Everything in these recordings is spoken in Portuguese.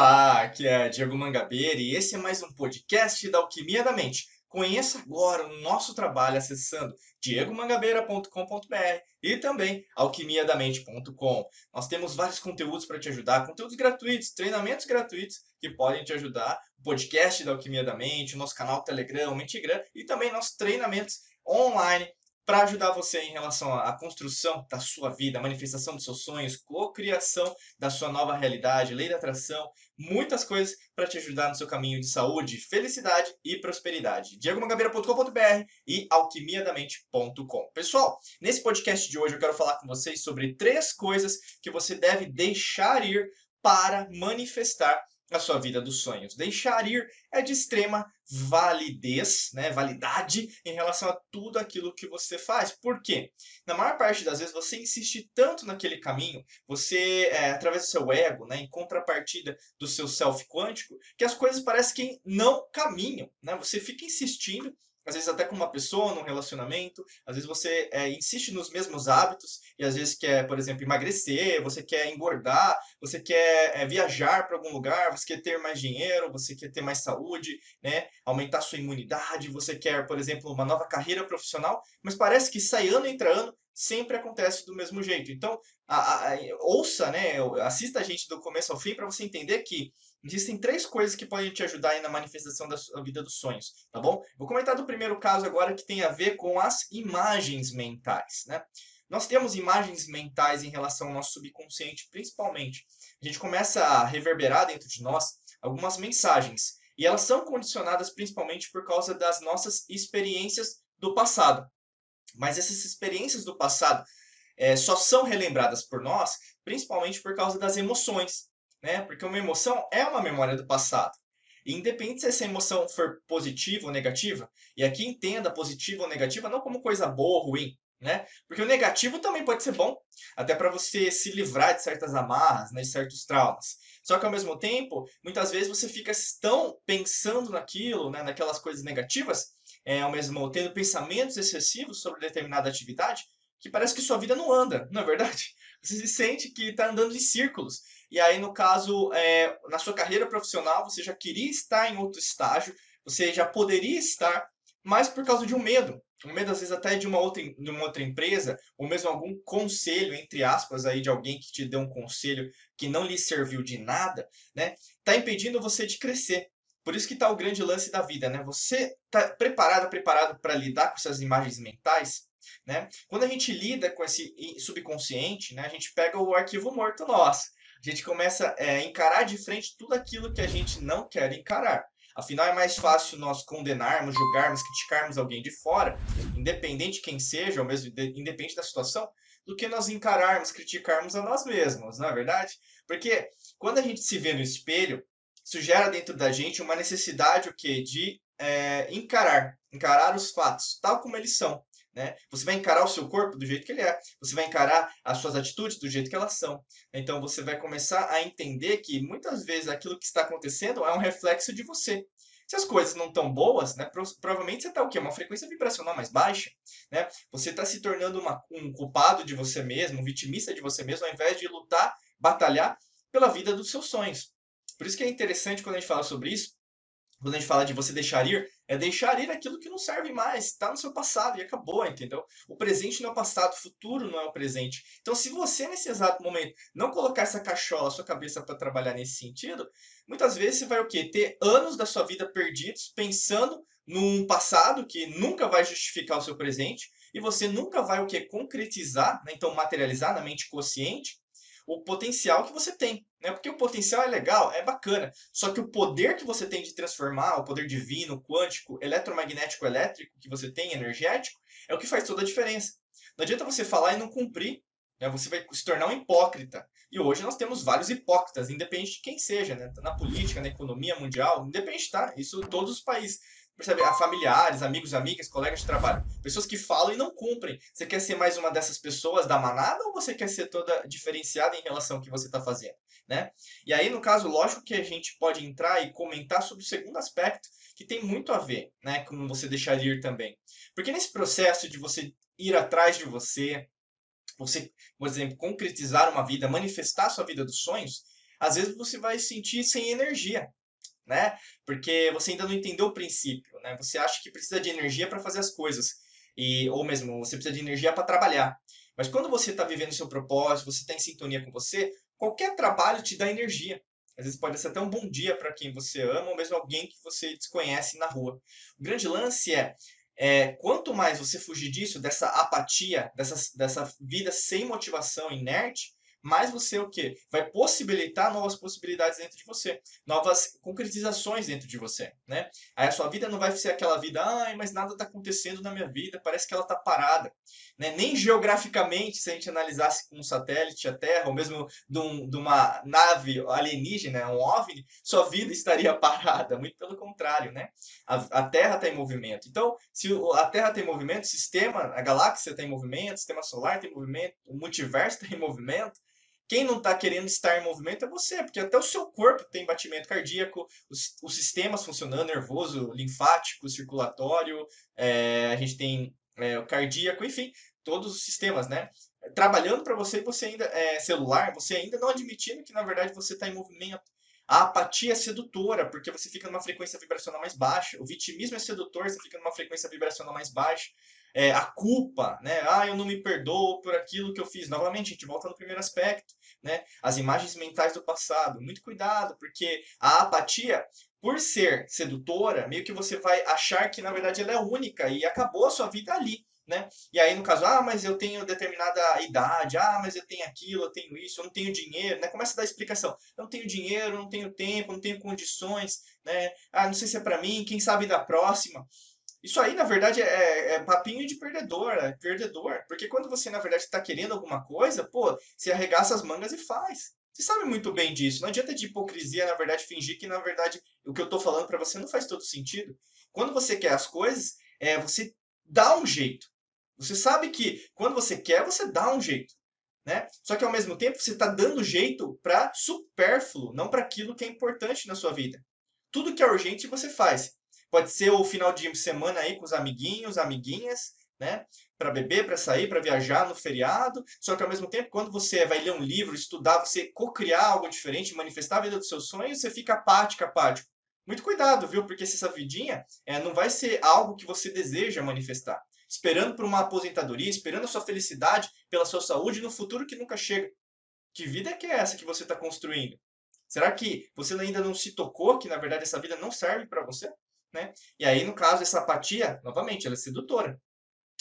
Olá, aqui é Diego Mangabeira e esse é mais um podcast da Alquimia da Mente. Conheça agora o nosso trabalho acessando diegomangabeira.com.br e também alquimiadamente.com. Nós temos vários conteúdos para te ajudar, conteúdos gratuitos, treinamentos gratuitos que podem te ajudar, o podcast da Alquimia da Mente, o nosso canal Telegram, Mentigram e também nossos treinamentos online para ajudar você em relação à construção da sua vida, manifestação dos seus sonhos, cocriação da sua nova realidade, lei da atração, muitas coisas para te ajudar no seu caminho de saúde, felicidade e prosperidade. diegomagabeira.com.br e alquimiadamente.com. Pessoal, nesse podcast de hoje eu quero falar com vocês sobre três coisas que você deve deixar ir para manifestar a sua vida dos sonhos. Deixar ir é de extrema validez, né, validade em relação a tudo aquilo que você faz. Por quê? Na maior parte das vezes você insiste tanto naquele caminho, você, é, através do seu ego, né, em contrapartida do seu self quântico, que as coisas parecem que não caminham. Né? Você fica insistindo às vezes até com uma pessoa, num relacionamento, às vezes você é, insiste nos mesmos hábitos e às vezes quer, por exemplo, emagrecer, você quer engordar, você quer é, viajar para algum lugar, você quer ter mais dinheiro, você quer ter mais saúde, né? aumentar sua imunidade, você quer, por exemplo, uma nova carreira profissional, mas parece que sai ano entre ano sempre acontece do mesmo jeito. Então, a, a, ouça, né, assista a gente do começo ao fim para você entender que existem três coisas que podem te ajudar aí na manifestação da vida dos sonhos, tá bom? Vou comentar do primeiro caso agora que tem a ver com as imagens mentais, né? Nós temos imagens mentais em relação ao nosso subconsciente, principalmente. A gente começa a reverberar dentro de nós algumas mensagens, e elas são condicionadas principalmente por causa das nossas experiências do passado. Mas essas experiências do passado é, só são relembradas por nós, principalmente por causa das emoções, né? Porque uma emoção é uma memória do passado. E independente se essa emoção for positiva ou negativa, e aqui entenda positiva ou negativa não como coisa boa ou ruim, né? Porque o negativo também pode ser bom, até para você se livrar de certas amarras, né, de certos traumas. Só que ao mesmo tempo, muitas vezes você fica tão pensando naquilo, né, naquelas coisas negativas, é, ao mesmo tendo pensamentos excessivos sobre determinada atividade, que parece que sua vida não anda, não é verdade? Você se sente que está andando em círculos. E aí, no caso, é, na sua carreira profissional, você já queria estar em outro estágio, você já poderia estar, mas por causa de um medo. Um medo, às vezes, até de uma outra, de uma outra empresa, ou mesmo algum conselho, entre aspas, aí, de alguém que te deu um conselho que não lhe serviu de nada, né? Está impedindo você de crescer. Por isso que está o grande lance da vida, né? Você está preparado, preparado para lidar com essas imagens mentais? Né? Quando a gente lida com esse subconsciente, né, a gente pega o arquivo morto nosso. A gente começa é, a encarar de frente tudo aquilo que a gente não quer encarar. Afinal, é mais fácil nós condenarmos, julgarmos, criticarmos alguém de fora, independente de quem seja, ou mesmo independente da situação, do que nós encararmos, criticarmos a nós mesmos, não é verdade? Porque quando a gente se vê no espelho, isso gera dentro da gente uma necessidade o quê? de é, encarar, encarar os fatos, tal como eles são. Né? Você vai encarar o seu corpo do jeito que ele é, você vai encarar as suas atitudes do jeito que elas são. Então você vai começar a entender que muitas vezes aquilo que está acontecendo é um reflexo de você. Se as coisas não estão boas, né, provavelmente você está o quê? Uma frequência vibracional mais baixa. Né? Você está se tornando uma, um culpado de você mesmo, um vitimista de você mesmo, ao invés de lutar, batalhar pela vida dos seus sonhos. Por isso que é interessante quando a gente fala sobre isso, quando a gente fala de você deixar ir, é deixar ir aquilo que não serve mais, está no seu passado e acabou, entendeu? O presente não é o passado, o futuro não é o presente. Então, se você, nesse exato momento, não colocar essa cachola, sua cabeça para trabalhar nesse sentido, muitas vezes você vai o quê? Ter anos da sua vida perdidos pensando num passado que nunca vai justificar o seu presente e você nunca vai o quê? Concretizar, né? então materializar na mente consciente o potencial que você tem. Né? Porque o potencial é legal, é bacana. Só que o poder que você tem de transformar, o poder divino, quântico, eletromagnético, elétrico que você tem, energético, é o que faz toda a diferença. Não adianta você falar e não cumprir. Né? Você vai se tornar um hipócrita. E hoje nós temos vários hipócritas, independente de quem seja, né? na política, na economia mundial, independente, tá? Isso todos os países percebe? A familiares, amigos, amigas, colegas de trabalho. Pessoas que falam e não cumprem. Você quer ser mais uma dessas pessoas da manada ou você quer ser toda diferenciada em relação ao que você está fazendo? Né? E aí, no caso, lógico que a gente pode entrar e comentar sobre o segundo aspecto, que tem muito a ver né, com você deixar de ir também. Porque nesse processo de você ir atrás de você, você, por exemplo, concretizar uma vida, manifestar sua vida dos sonhos, às vezes você vai sentir sem energia, né? Porque você ainda não entendeu o princípio, né? Você acha que precisa de energia para fazer as coisas e ou mesmo você precisa de energia para trabalhar. Mas quando você está vivendo o seu propósito, você está em sintonia com você, qualquer trabalho te dá energia. Às vezes pode ser até um bom dia para quem você ama, ou mesmo alguém que você desconhece na rua. O grande lance é, é quanto mais você fugir disso, dessa apatia, dessa, dessa vida sem motivação, inerte, mais você o quê? Vai possibilitar novas possibilidades dentro de você, novas concretizações dentro de você, né? Aí a sua vida não vai ser aquela vida, ai, mas nada está acontecendo na minha vida, parece que ela está parada, né? Nem geograficamente, se a gente analisasse com um satélite a Terra, ou mesmo de, um, de uma nave alienígena, um OVNI, sua vida estaria parada, muito pelo contrário, né? A, a Terra está em movimento. Então, se a Terra tem movimento, o sistema, a galáxia está em movimento, o sistema solar tem movimento, o multiverso está em movimento, quem não está querendo estar em movimento é você, porque até o seu corpo tem batimento cardíaco, os, os sistemas funcionando, nervoso, linfático, circulatório, é, a gente tem é, o cardíaco, enfim, todos os sistemas, né? Trabalhando para você, você ainda é celular, você ainda não admitindo que na verdade você está em movimento. A apatia é sedutora, porque você fica numa frequência vibracional mais baixa. O vitimismo é sedutor, você fica numa frequência vibracional mais baixa é, a culpa, né? Ah, eu não me perdoo por aquilo que eu fiz. Novamente, a gente volta no primeiro aspecto, né? As imagens mentais do passado. Muito cuidado, porque a apatia, por ser sedutora, meio que você vai achar que na verdade ela é única e acabou a sua vida ali. Né? E aí, no caso, ah, mas eu tenho determinada idade, ah, mas eu tenho aquilo, eu tenho isso, eu não tenho dinheiro, né? Começa a dar explicação. Eu não tenho dinheiro, não tenho tempo, não tenho condições, né? Ah, não sei se é para mim, quem sabe da próxima. Isso aí, na verdade, é, é papinho de perdedor, é perdedor. Porque quando você, na verdade, está querendo alguma coisa, pô, você arregaça as mangas e faz. Você sabe muito bem disso. Não adianta de hipocrisia, na verdade, fingir que, na verdade, o que eu estou falando para você não faz todo sentido. Quando você quer as coisas, é, você dá um jeito. Você sabe que quando você quer, você dá um jeito. Né? Só que ao mesmo tempo você está dando jeito para supérfluo, não para aquilo que é importante na sua vida. Tudo que é urgente você faz. Pode ser o final de semana aí com os amiguinhos, amiguinhas, né? Para beber, para sair, para viajar no feriado. Só que ao mesmo tempo, quando você vai ler um livro, estudar, você co-criar algo diferente, manifestar a vida dos seus sonhos, você fica apático, apático. Muito cuidado, viu? Porque essa vidinha é, não vai ser algo que você deseja manifestar. Esperando por uma aposentadoria, esperando a sua felicidade, pela sua saúde no futuro que nunca chega. Que vida é que é essa que você está construindo? Será que você ainda não se tocou que, na verdade, essa vida não serve para você? Né? E aí, no caso, essa apatia, novamente, ela é sedutora.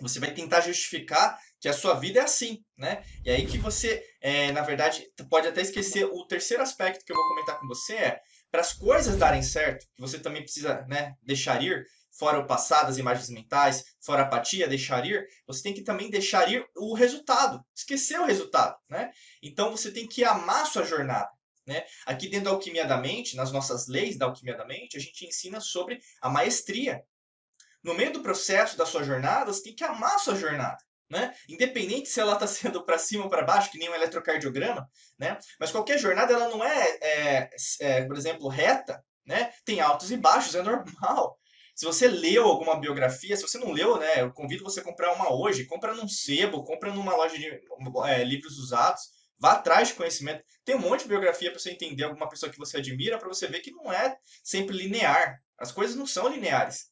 Você vai tentar justificar que a sua vida é assim, né? E aí que você, é, na verdade, pode até esquecer o terceiro aspecto que eu vou comentar com você é para as coisas darem certo, que você também precisa, né, deixar ir, fora o passado, as imagens mentais, fora a apatia, deixar ir, você tem que também deixar ir o resultado, esquecer o resultado, né? Então você tem que amar a sua jornada. Né? Aqui dentro da Alquimia da Mente, nas nossas leis da Alquimia da Mente, a gente ensina sobre a maestria. No meio do processo da sua jornada, você tem que amar a sua jornada. Né? Independente se ela está sendo para cima ou para baixo, que nem um eletrocardiograma, né? mas qualquer jornada ela não é, é, é, por exemplo, reta, né? tem altos e baixos, é normal. Se você leu alguma biografia, se você não leu, né, eu convido você a comprar uma hoje. Compra num sebo, compra numa loja de é, livros usados Vá atrás de conhecimento. Tem um monte de biografia para você entender alguma pessoa que você admira, para você ver que não é sempre linear. As coisas não são lineares.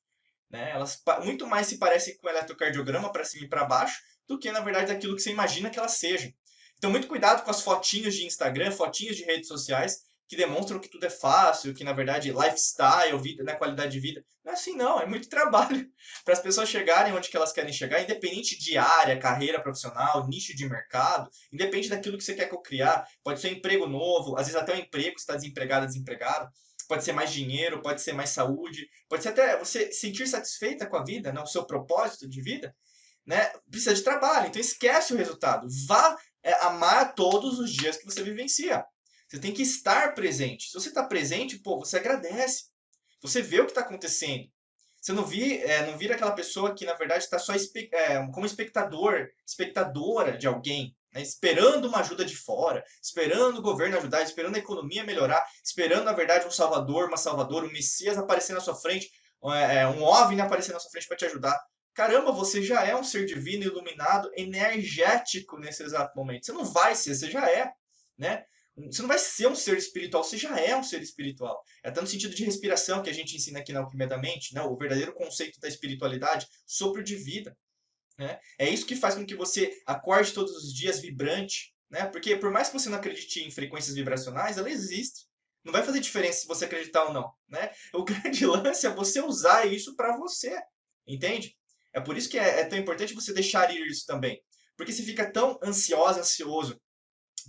Né? Elas muito mais se parecem com o eletrocardiograma para cima e para baixo do que, na verdade, aquilo que você imagina que elas sejam. Então, muito cuidado com as fotinhos de Instagram, fotinhos de redes sociais, que demonstram que tudo é fácil, que na verdade lifestyle, vida, né, qualidade de vida. Não é assim não, é muito trabalho para as pessoas chegarem onde que elas querem chegar, independente de área, carreira profissional, nicho de mercado, independente daquilo que você quer criar. Pode ser um emprego novo, às vezes até um emprego, está desempregado, desempregado. Pode ser mais dinheiro, pode ser mais saúde, pode ser até você sentir satisfeita com a vida, né, o seu propósito de vida, né? Precisa de trabalho, então esquece o resultado. Vá é, amar todos os dias que você vivencia. Você tem que estar presente. Se você está presente, pô, você agradece. Você vê o que está acontecendo. Você não, vi, é, não vira aquela pessoa que, na verdade, está só espe é, como espectador, espectadora de alguém, né? esperando uma ajuda de fora, esperando o governo ajudar, esperando a economia melhorar, esperando, na verdade, um salvador, uma salvadora, um messias aparecer na sua frente, é, um OVNI aparecer na sua frente para te ajudar. Caramba, você já é um ser divino, iluminado, energético nesse exato momento. Você não vai ser, você já é, né? Você não vai ser um ser espiritual, você já é um ser espiritual. É até no sentido de respiração que a gente ensina aqui na Alquimia da Mente, né? o verdadeiro conceito da espiritualidade, sopro de vida. Né? É isso que faz com que você acorde todos os dias vibrante. Né? Porque por mais que você não acredite em frequências vibracionais, ela existe. Não vai fazer diferença se você acreditar ou não. Né? O grande lance é você usar isso para você. Entende? É por isso que é, é tão importante você deixar ir isso também. Porque você fica tão ansioso, ansioso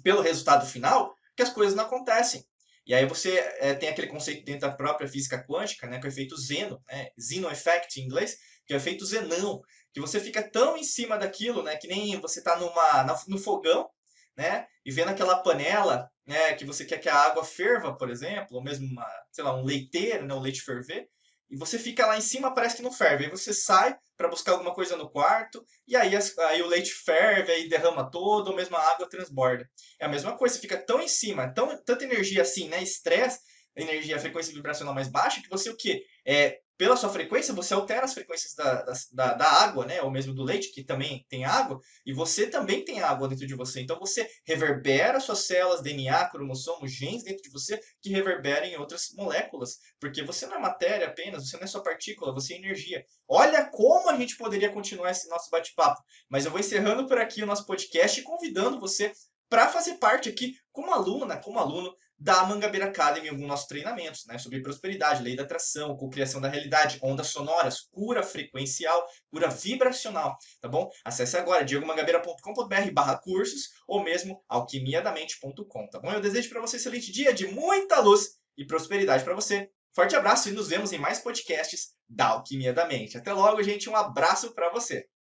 pelo resultado final que as coisas não acontecem. E aí você é, tem aquele conceito dentro da própria física quântica, né, que é o efeito Zeno, né, Zeno Effect em inglês, que é o efeito Zenão, que você fica tão em cima daquilo, né, que nem você está numa no fogão, né, e vendo aquela panela, né, que você quer que a água ferva, por exemplo, ou mesmo uma, sei lá, um leiteiro, né, o leite ferver, e você fica lá em cima, parece que não ferve. Aí você sai para buscar alguma coisa no quarto, e aí, as, aí o leite ferve, aí derrama todo, ou mesmo a água transborda. É a mesma coisa, você fica tão em cima, tão, tanta energia assim, né? Estresse, energia, frequência vibracional mais baixa, que você o quê? É, pela sua frequência, você altera as frequências da, da, da, água, né? Ou mesmo do leite, que também tem água, e você também tem água dentro de você. Então você reverbera suas células, DNA, cromossomos, genes dentro de você, que reverberam em outras moléculas. Porque você não é matéria apenas, você não é só partícula, você é energia. Olha como a gente poderia continuar esse nosso bate-papo. Mas eu vou encerrando por aqui o nosso podcast e convidando você para fazer parte aqui como aluna, como aluno da Mangabeira Academy alguns nossos treinamentos, né, sobre prosperidade, lei da atração, cocriação da realidade, ondas sonoras, cura frequencial, cura vibracional, tá bom? Acesse agora diegomangabeira.com.br cursos ou mesmo alquimiadamente.com, tá bom? Eu desejo para você um excelente dia de muita luz e prosperidade para você. Forte abraço e nos vemos em mais podcasts da Alquimia da Mente. Até logo, gente, um abraço para você.